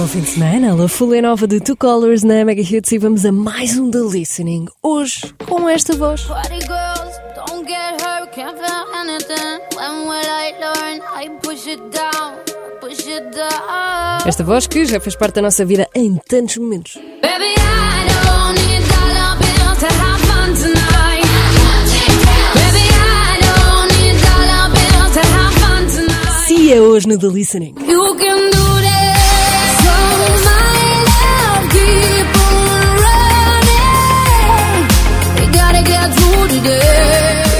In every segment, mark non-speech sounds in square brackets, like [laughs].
Bom fim de semana, a Folha Nova de Two Colors na Mega Hits e vamos a mais um The Listening. Hoje, com esta voz. Party girls, don't get hurt, can't feel anything. When will I learn? I push it down, push it down. Esta voz que já fez parte da nossa vida em tantos momentos. Baby, I don't need dollar bills to have fun tonight. Baby, I don't need dollar bills to have fun tonight. Cia hoje no The Listening. You can do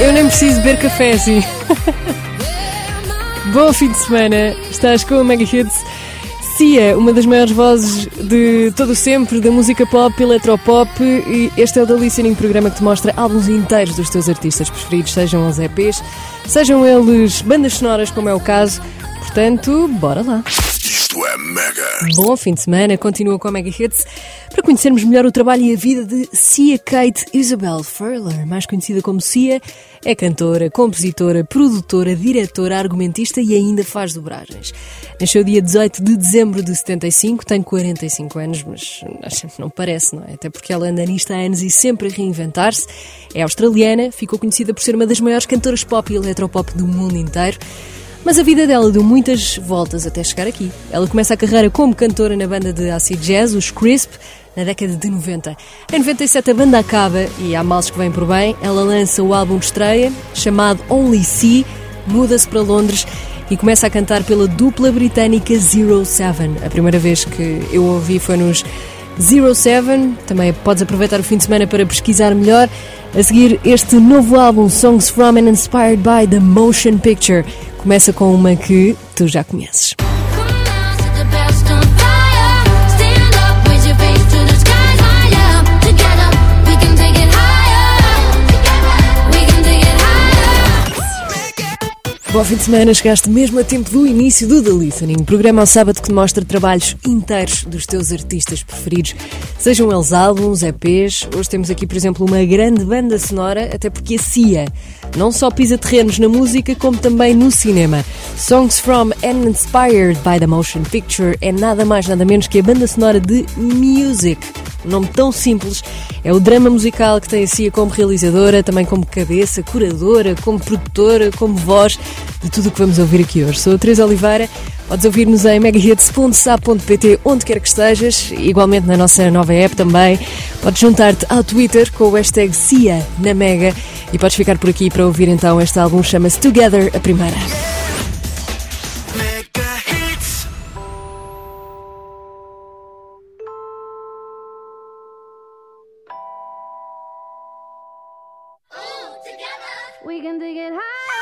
Eu nem preciso beber café assim. [laughs] Bom fim de semana, estás com a Mega Hits. Cia, uma das maiores vozes de todo sempre, da música pop, eletropop, e este é o The Listening, programa que te mostra álbuns inteiros dos teus artistas preferidos, sejam os EPs, sejam eles bandas sonoras, como é o caso. Portanto, bora lá. Isto é Mega. Bom fim de semana, continua com a Mega Hits para conhecermos melhor o trabalho e a vida de Cia Kate Isabel Furler, mais conhecida como Cia, é cantora, compositora, produtora, diretora, argumentista e ainda faz dobragens. Nasceu dia 18 de dezembro de 75, tem 45 anos, mas não parece, não é? Até porque ela anda nisto há anos e sempre a reinventar-se. É australiana, ficou conhecida por ser uma das maiores cantoras pop e eletropop do mundo inteiro. Mas a vida dela deu muitas voltas até chegar aqui. Ela começa a carreira como cantora na banda de acid jazz, os Crisp, na década de 90. Em 97 a banda acaba e há males que vêm por bem. Ela lança o álbum de estreia, chamado Only See, muda-se para Londres e começa a cantar pela dupla britânica Zero Seven. A primeira vez que eu ouvi foi nos Zero Seven. Também podes aproveitar o fim de semana para pesquisar melhor. A seguir, este novo álbum, Songs from and Inspired by the Motion Picture, começa com uma que tu já conheces. Bom fim de semana, chegaste mesmo a tempo do início do The Listening, programa ao sábado que mostra trabalhos inteiros dos teus artistas preferidos, sejam eles álbuns, EPs. Hoje temos aqui, por exemplo, uma grande banda sonora, até porque a CIA não só pisa terrenos na música, como também no cinema. Songs from and Inspired by the Motion Picture é nada mais nada menos que a banda sonora de Music. Um nome tão simples é o drama musical que tem a Cia como realizadora, também como cabeça, curadora, como produtora, como voz de tudo o que vamos ouvir aqui hoje. Sou a Teresa Oliveira, podes ouvir-nos em megahits.sa.pt onde quer que estejas, igualmente na nossa nova app também. Podes juntar-te ao Twitter com o hashtag Cia na Mega e podes ficar por aqui para ouvir então este álbum, chama-se Together, a primeira. We can take it higher.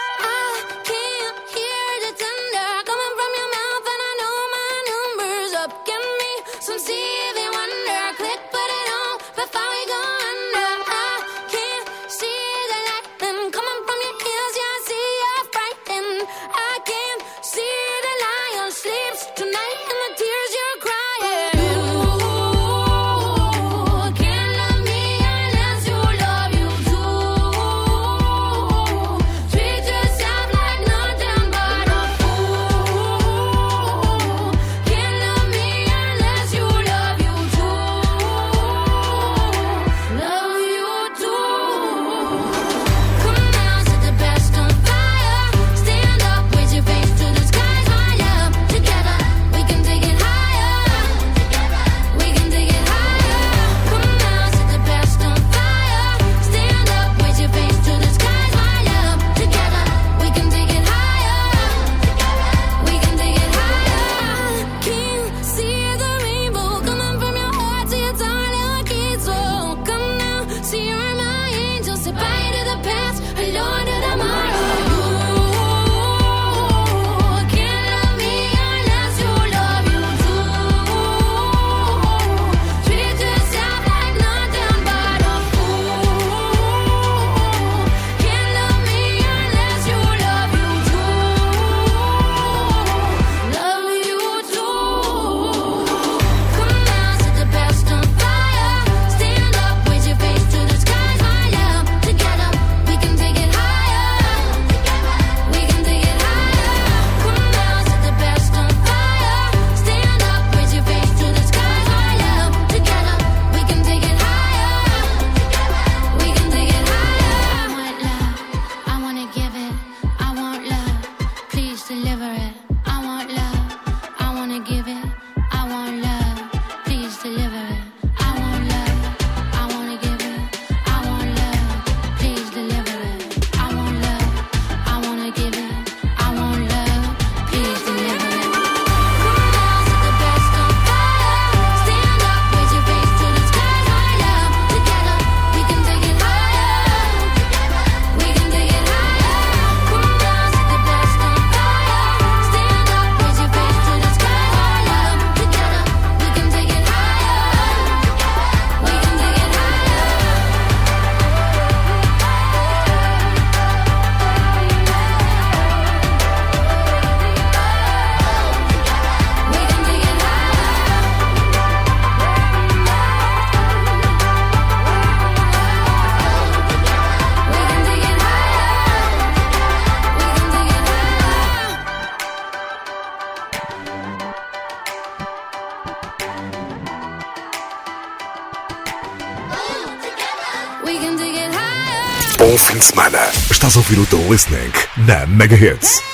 De semana. Estás a ouvir o The Listening na Mega Hits.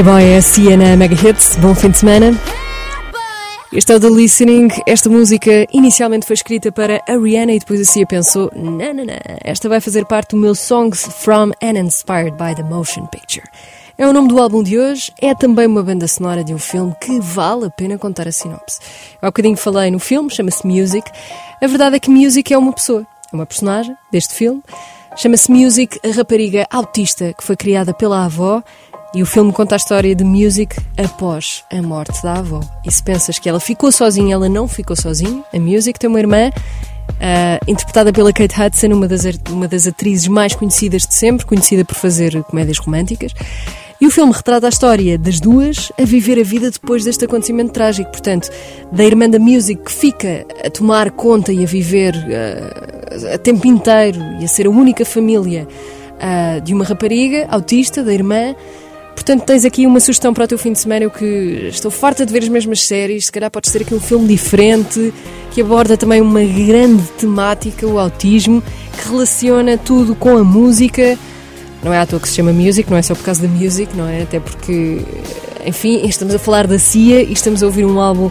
Hey Boy é a Cia na Mega Hits. Bom fim de semana. Este é o The Listening. Esta música inicialmente foi escrita para a Rihanna e depois a Cia pensou: não, esta vai fazer parte do meu Songs from and Inspired by the Motion Picture. É o nome do álbum de hoje, é também uma banda sonora de um filme que vale a pena contar a sinopse. Eu há bocadinho falei no filme, chama-se Music. A verdade é que Music é uma pessoa, é uma personagem deste filme. Chama-se Music, a rapariga autista que foi criada pela avó e o filme conta a história de Music após a morte da avó. E se pensas que ela ficou sozinha, ela não ficou sozinha. A Music tem uma irmã, ah, interpretada pela Kate Hudson, uma das, uma das atrizes mais conhecidas de sempre, conhecida por fazer comédias românticas. E o filme retrata a história das duas a viver a vida depois deste acontecimento trágico. Portanto, da irmã da Music que fica a tomar conta e a viver ah, a tempo inteiro e a ser a única família ah, de uma rapariga autista, da irmã. Portanto, tens aqui uma sugestão para o teu fim de semana. Eu que estou farta de ver as mesmas séries, se calhar podes ter aqui um filme diferente que aborda também uma grande temática, o autismo, que relaciona tudo com a música. Não é à toa que se chama Music, não é só por causa da music, não é? Até porque, enfim, estamos a falar da Cia e estamos a ouvir um álbum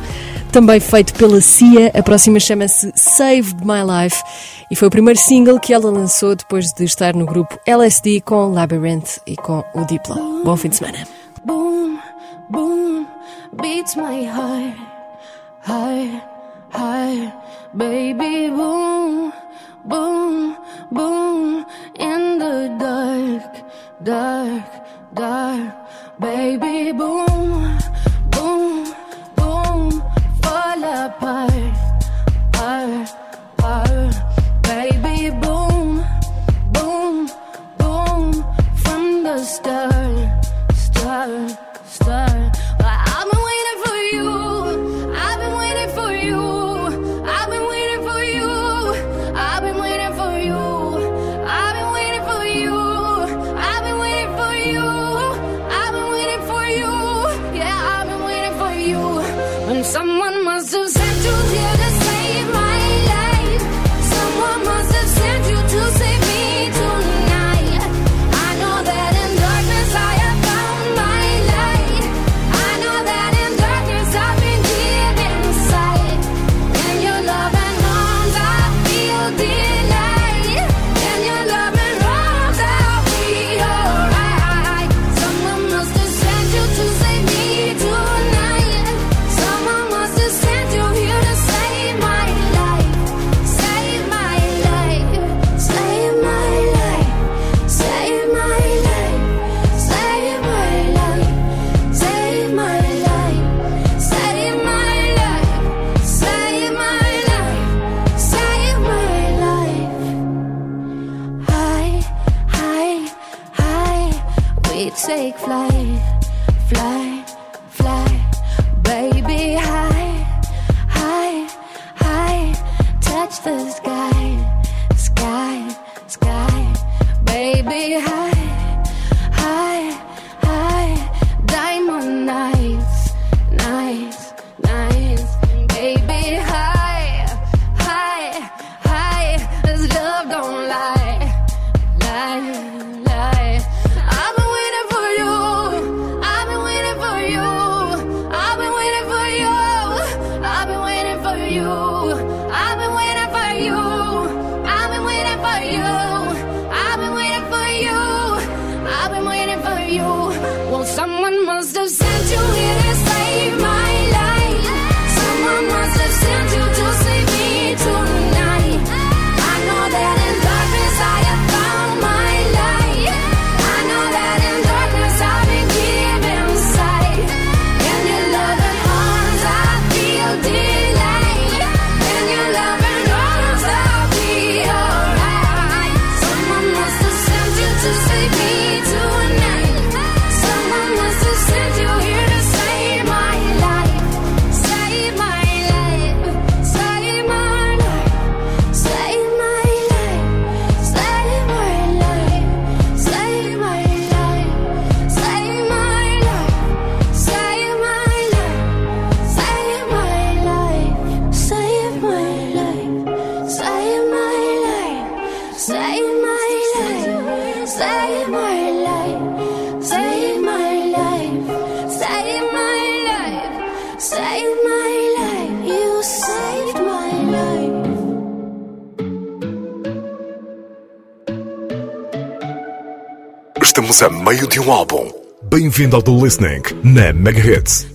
também feito pela Cia. A próxima chama-se Saved My Life e foi o primeiro single que ela lançou depois de estar no grupo LSD com Labyrinth e com o Diplo. Bom fim de semana. Boom, boom, beats my heart, heart, heart, baby. Boom, boom, boom, in the dark, dark, dark, baby. Boom, boom, estamos a meio de um álbum. Bem-vindo ao The Listening na Mega Hits.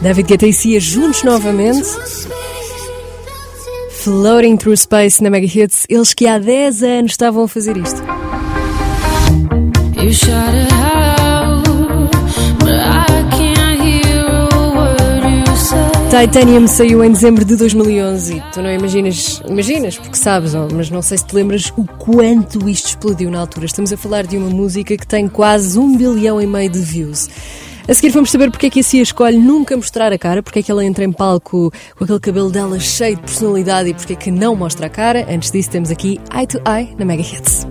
David Guetta e Cia juntos novamente. Floating Through Space na Mega Hits, eles que há 10 anos estavam a fazer isto. Titanium saiu em dezembro de 2011 e tu não imaginas, imaginas porque sabes, mas não sei se te lembras o quanto isto explodiu na altura. Estamos a falar de uma música que tem quase um bilhão e meio de views. A seguir vamos saber porque é que a Cia escolhe nunca mostrar a cara, porque é que ela entra em palco com aquele cabelo dela cheio de personalidade e porque é que não mostra a cara. Antes disso, temos aqui Eye to Eye na Mega Hits.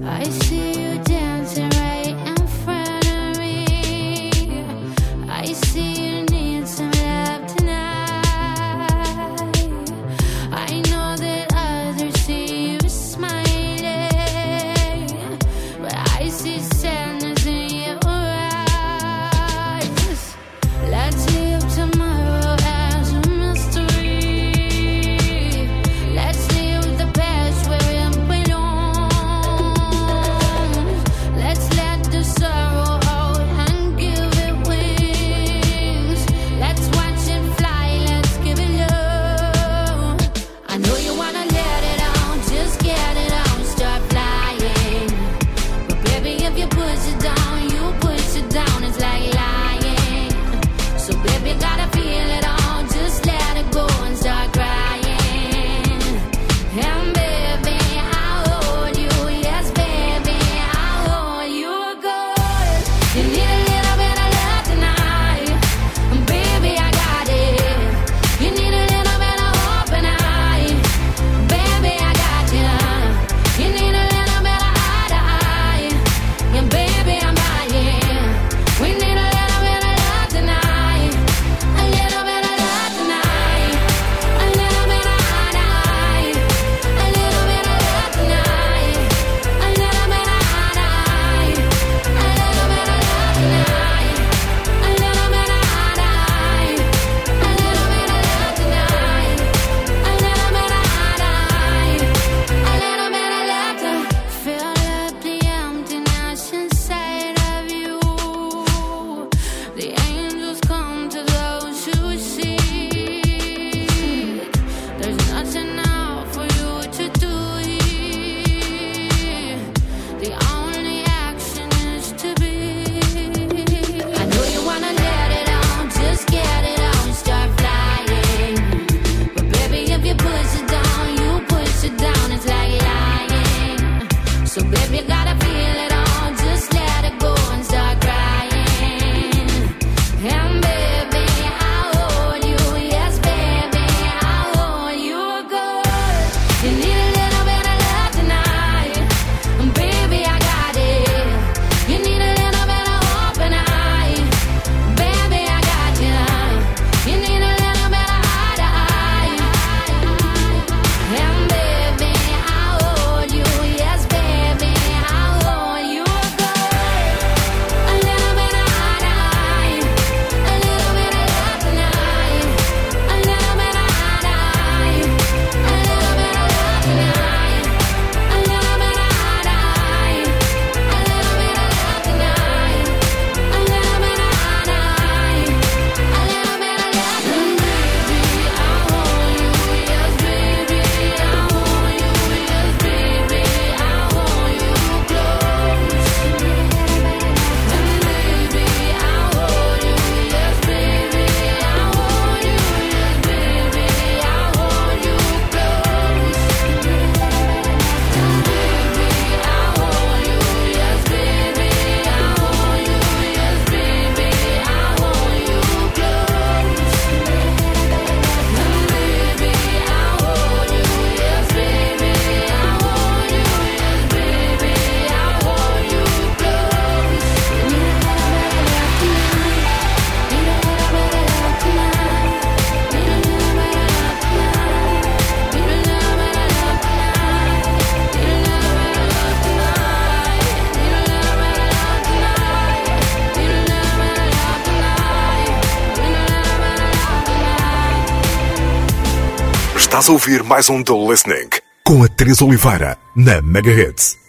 Estás a ouvir mais um The Listening com a Teresa Oliveira na Megahertz.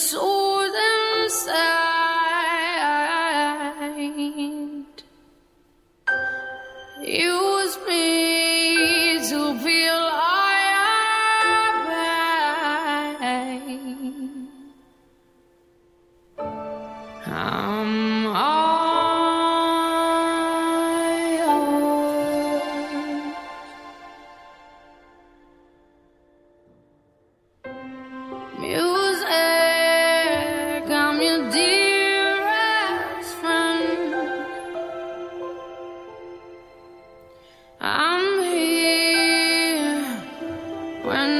Is when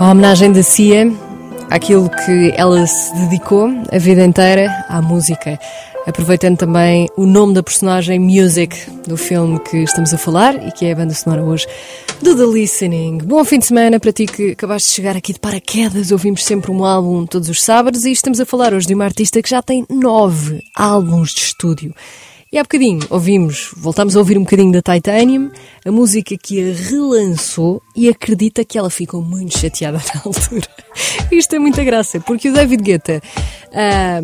A homenagem da Cia àquilo que ela se dedicou a vida inteira à música. Aproveitando também o nome da personagem Music do filme que estamos a falar e que é a banda sonora hoje do The Listening. Bom fim de semana para ti que acabaste de chegar aqui de paraquedas. Ouvimos sempre um álbum todos os sábados e estamos a falar hoje de uma artista que já tem nove álbuns de estúdio. E há bocadinho ouvimos, voltámos a ouvir um bocadinho da Titanium, a música que a relançou e acredita que ela ficou muito chateada [laughs] na altura. Isto é muita graça, porque o David Guetta ah,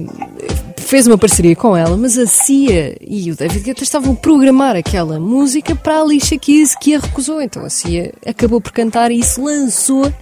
fez uma parceria com ela, mas a Cia e o David Guetta estavam a programar aquela música para a Alicia Keys que a recusou. Então a Cia acabou por cantar e isso lançou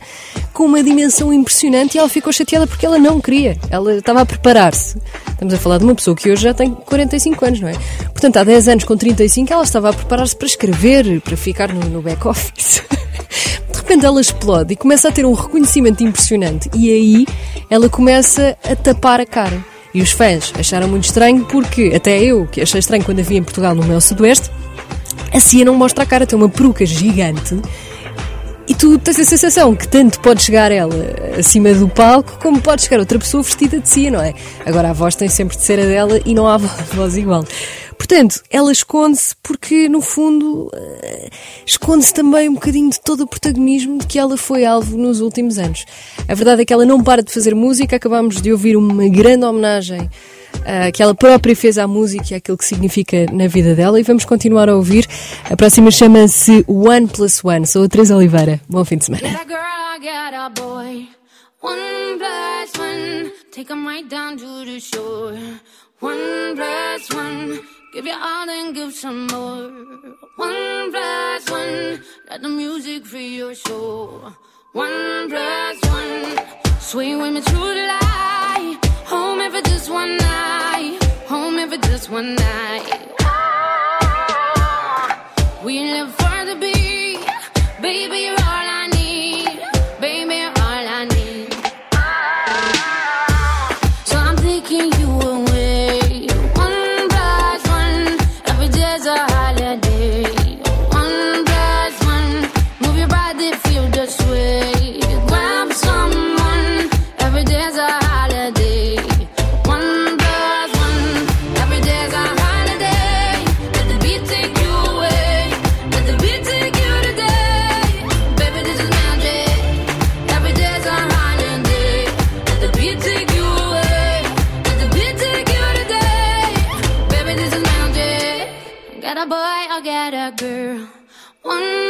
com uma dimensão impressionante e ela ficou chateada porque ela não queria. Ela estava a preparar-se. Estamos a falar de uma pessoa que hoje já tem 45 anos, não é? Portanto, há 10 anos com 35 ela estava a preparar-se para escrever, para ficar no, no back-office. [laughs] De repente ela explode e começa a ter um reconhecimento impressionante. E aí ela começa a tapar a cara. E os fãs acharam muito estranho porque, até eu, que achei estranho quando a vi em Portugal no meu sudoeste, a Cia não mostra a cara, tem uma peruca gigante e tu tens a sensação que tanto pode chegar ela acima do palco como pode chegar outra pessoa vestida de Cia, não é? Agora a voz tem sempre de ser a dela e não há [laughs] voz igual. Portanto, ela esconde-se porque, no fundo, eh, esconde-se também um bocadinho de todo o protagonismo de que ela foi alvo nos últimos anos. A verdade é que ela não para de fazer música, acabamos de ouvir uma grande homenagem uh, que ela própria fez à música e àquilo que significa na vida dela e vamos continuar a ouvir. A próxima chama-se One Plus One. Sou a Teresa Oliveira. Bom fim de semana. One plus one, take down to the shore. One plus one. Give your all and give some more. One plus one, let the music free your soul. One plus one, swing with me through the light. Home if just one night. Home if just one night. Ah, we live for the beat, baby. Boy or get a girl. One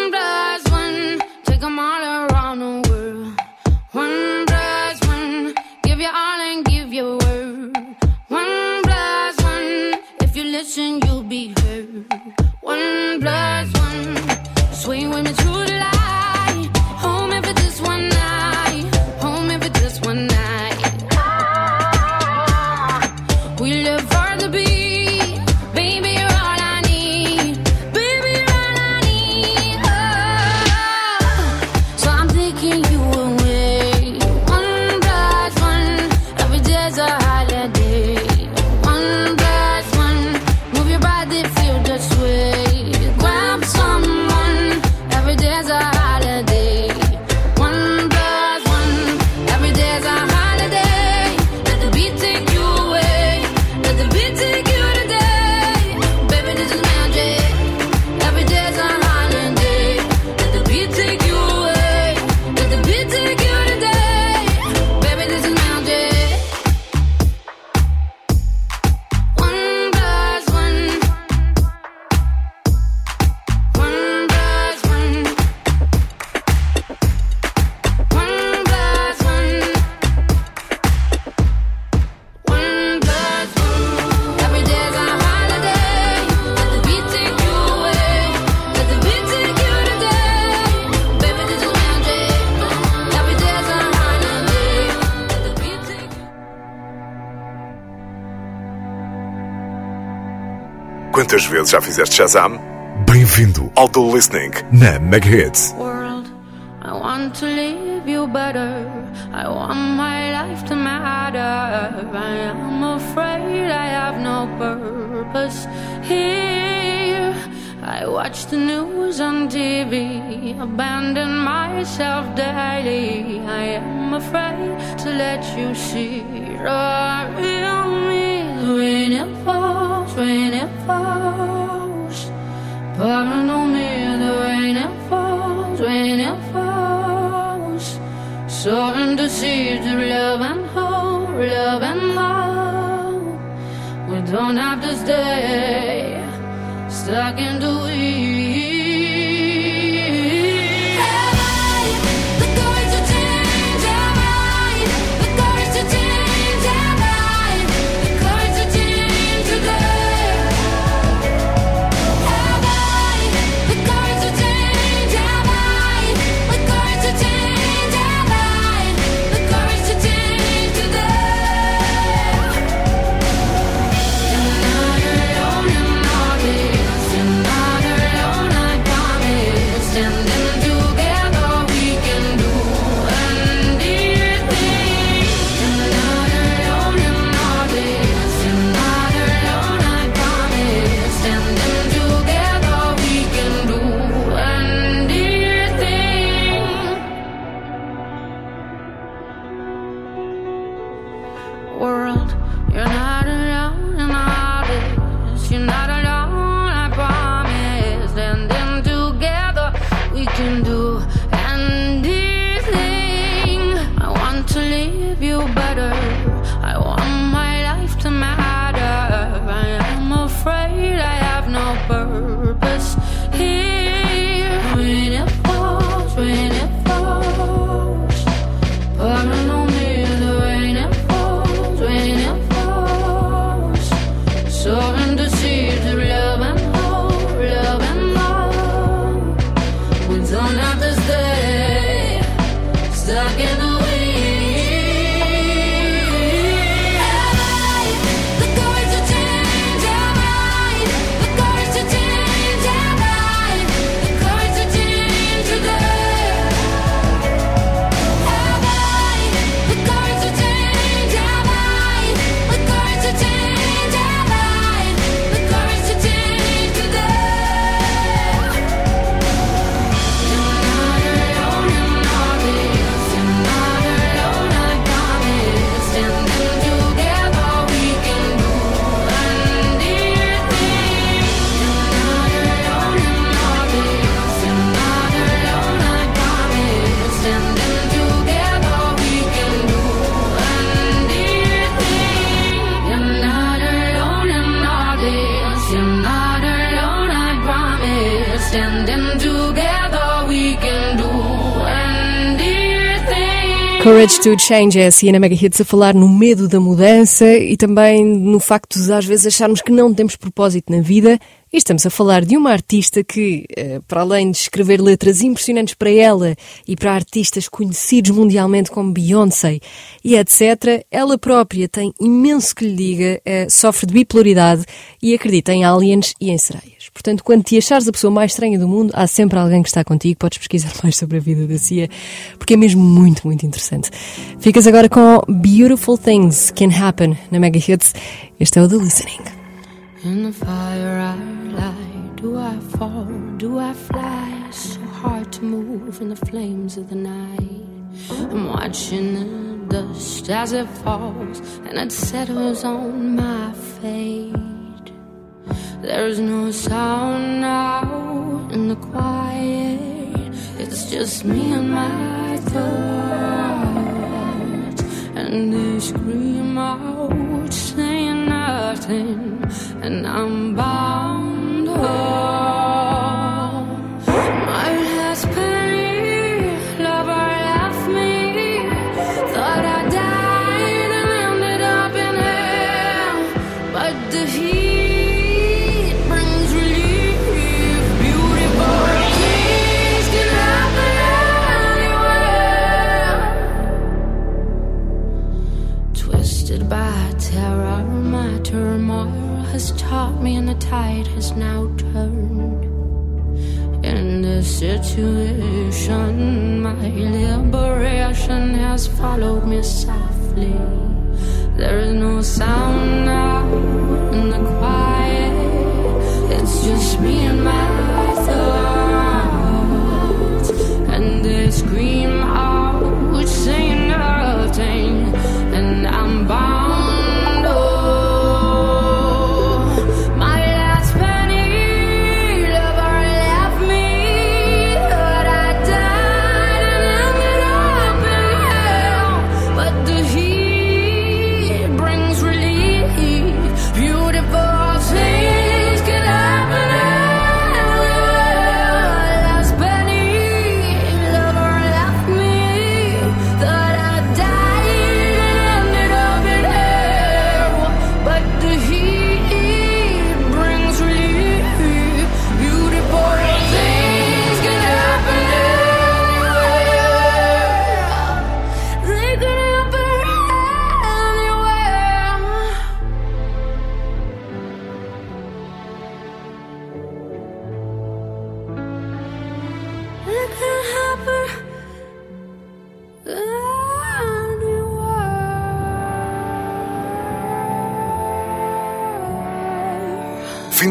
Quantas vezes já fizeste Shazam? Bem-vindo ao The Listening na Mega Hits. world. I want to leave you better. I want my life to matter. I am afraid I have no purpose here. I watch the news on TV, abandon myself daily. I am afraid to let you see the real me. When it falls, when it falls. Pouring on me the rain it falls, rain it falls. Sowing the seeds of love and hope, love and love. We don't have to stay stuck in the weeds. Courage to Change é assim na Mega Hits a falar no medo da mudança e também no facto de às vezes acharmos que não temos propósito na vida. E estamos a falar de uma artista que, eh, para além de escrever letras impressionantes para ela e para artistas conhecidos mundialmente como Beyoncé e etc., ela própria tem imenso que lhe diga, eh, sofre de bipolaridade e acredita em aliens e em sereias. Portanto, quando te achares a pessoa mais estranha do mundo, há sempre alguém que está contigo. Podes pesquisar [laughs] mais sobre a vida da Cia, porque é mesmo muito, muito interessante. Ficas agora com Beautiful Things Can Happen na Mega Hits. Este é o The Listening. In the fire I lie, do I fall, do I fly? So hard to move in the flames of the night. I'm watching the dust as it falls, and it settles on my fate. There's no sound now in the quiet. It's just me and my thoughts, and they scream out, nothing, and I'm bound up. Followed me softly. There is no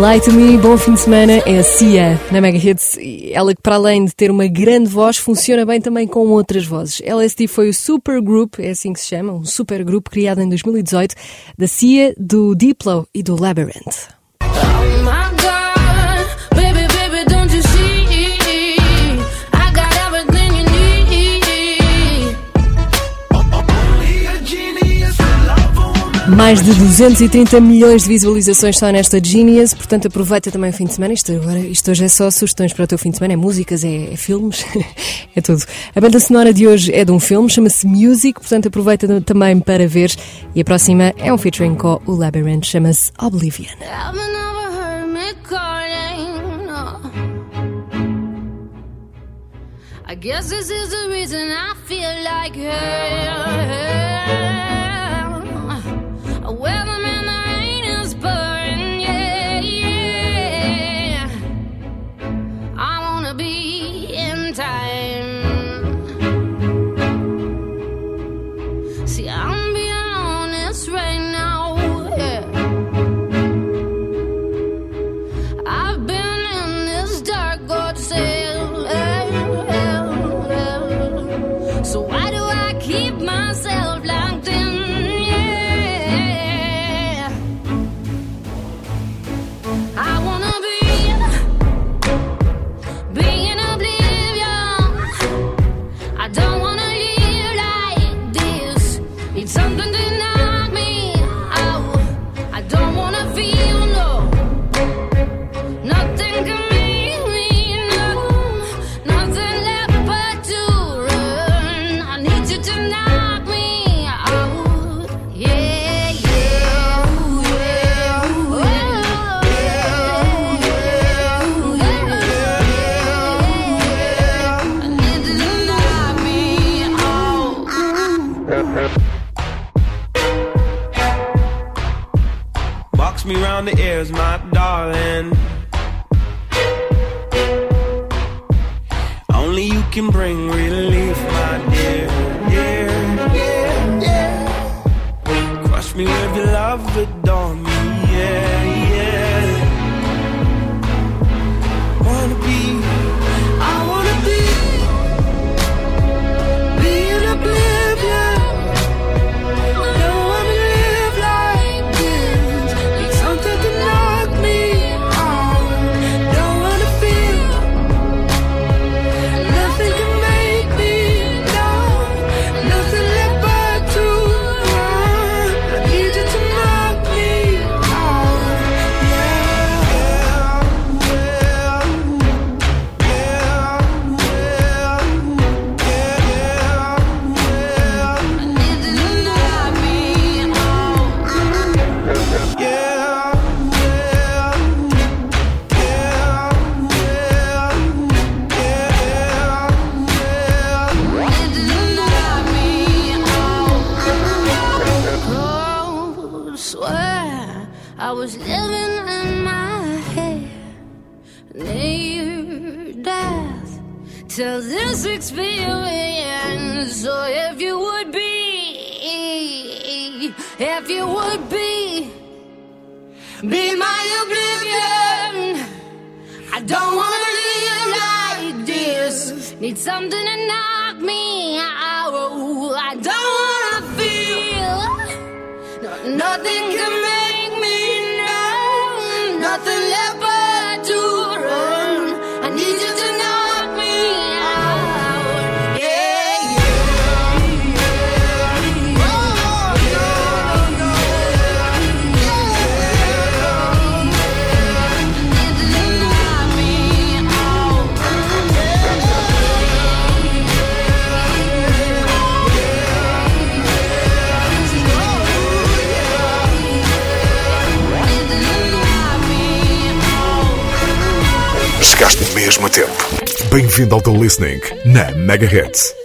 Light to Me, bom fim de semana, é a Cia na Mega Hits. Ela que, para além de ter uma grande voz, funciona bem também com outras vozes. LSD foi o supergroup, é assim que se chama, um supergrupo criado em 2018, da Cia, do Diplo e do Labyrinth. Mais de 230 milhões de visualizações só nesta Genius, portanto aproveita também o fim de semana. Isto, agora, isto hoje é só sugestões para o teu fim de semana, é músicas, é, é filmes, [laughs] é tudo. A banda sonora de hoje é de um filme, chama-se Music, portanto aproveita também para ver. E a próxima é um featuring com o Labyrinth, chama-se Oblivion. I guess this is the reason I feel like. belief, my dear, dear, dear, dear. Crush me with your love, adore me. need something to knock me out. I don't wanna feel no, nothing can. mesmo tempo. Bem-vindo ao The Listening na Megahertz.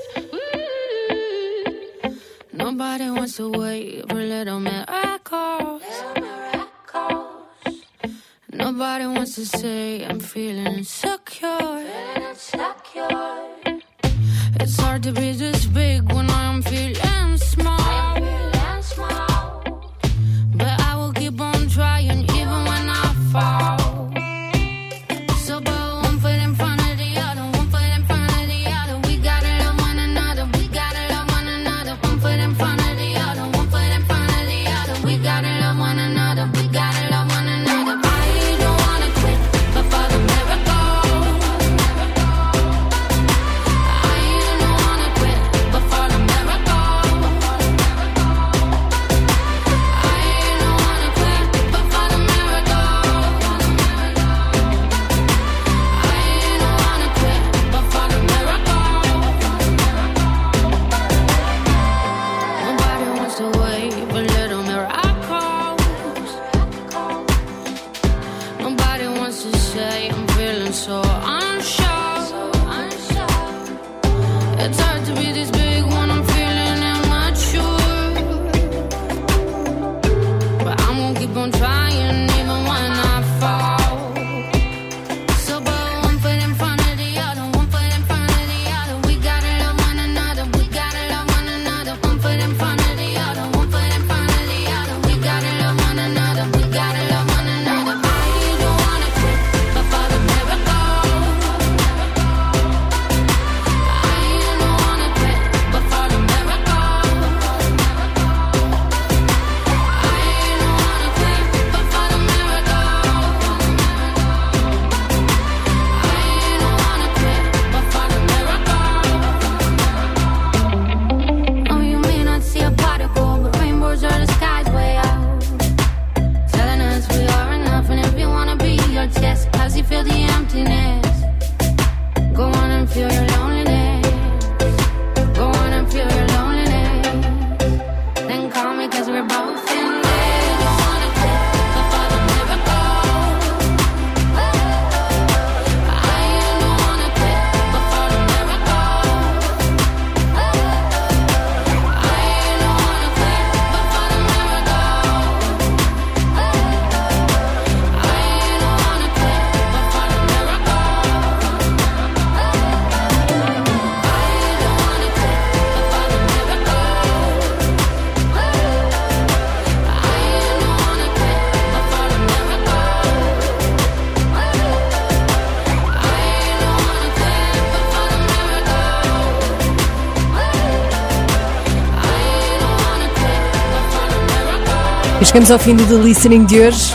Chegamos ao fim do The Listening de hoje.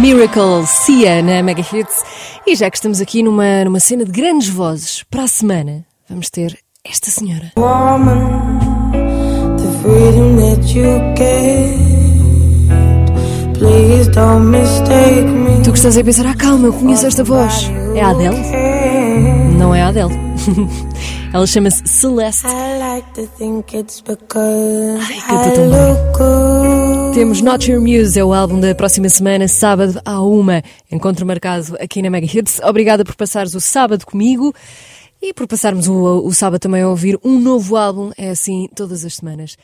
Miracle, Cia na Mega Hits. E já que estamos aqui numa, numa cena de grandes vozes, para a semana vamos ter esta senhora. woman, the freedom that you get. Please don't mistake me. Tu que estás a pensar, ah calma, eu conheço esta voz. É a Adele? Não é a Adele. [laughs] Ela chama-se Celeste. I like to think it's because canta I tão bem. Temos Not Your Muse, é o álbum da próxima semana, sábado à uma. Encontro marcado aqui na Mega Hits. Obrigada por passares o sábado comigo e por passarmos o, o sábado também a ouvir um novo álbum. É assim todas as semanas.